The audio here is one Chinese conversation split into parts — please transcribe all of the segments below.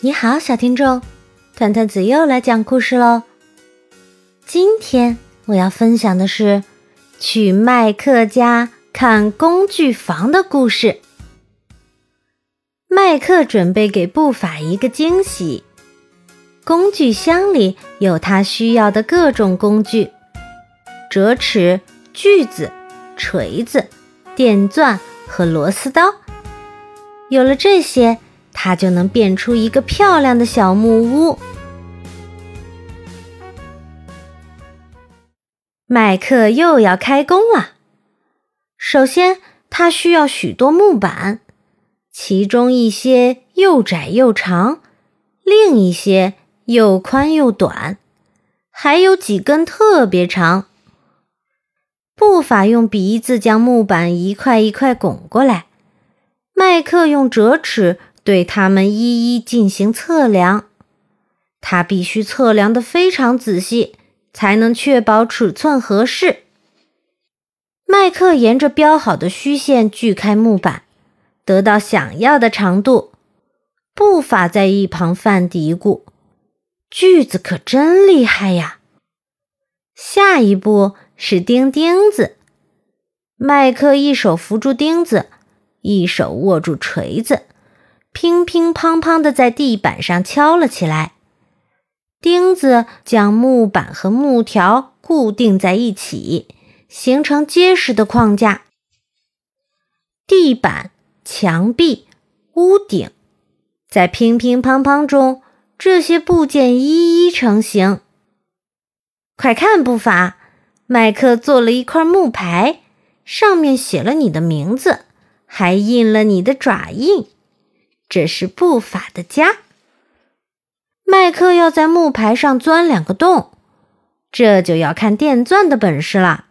你好，小听众，团团子又来讲故事喽。今天我要分享的是去麦克家看工具房的故事。麦克准备给布法一个惊喜，工具箱里有他需要的各种工具：折尺、锯子、锤子、电钻和螺丝刀。有了这些。他就能变出一个漂亮的小木屋。麦克又要开工了。首先，他需要许多木板，其中一些又窄又长，另一些又宽又短，还有几根特别长。步法用鼻子将木板一块一块拱过来，麦克用折尺。对他们一一进行测量，他必须测量的非常仔细，才能确保尺寸合适。麦克沿着标好的虚线锯开木板，得到想要的长度。步法在一旁犯嘀咕：“锯子可真厉害呀！”下一步是钉钉子，麦克一手扶住钉子，一手握住锤子。乒乒乓乓地在地板上敲了起来，钉子将木板和木条固定在一起，形成结实的框架。地板、墙壁、屋顶，在乒乒乓乓中，这些部件一一成型。快看，步伐！麦克做了一块木牌，上面写了你的名字，还印了你的爪印。这是布法的家。麦克要在木牌上钻两个洞，这就要看电钻的本事了。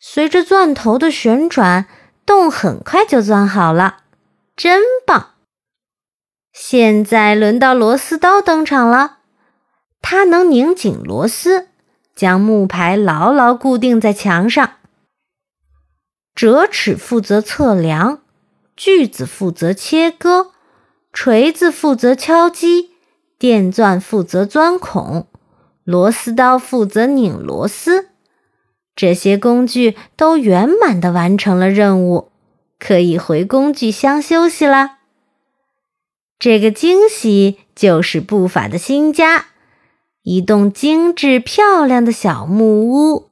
随着钻头的旋转，洞很快就钻好了，真棒！现在轮到螺丝刀登场了，它能拧紧螺丝，将木牌牢牢固定在墙上。折尺负责测量。锯子负责切割，锤子负责敲击，电钻负责钻孔，螺丝刀负责拧螺丝。这些工具都圆满的完成了任务，可以回工具箱休息了。这个惊喜就是布法的新家，一栋精致漂亮的小木屋。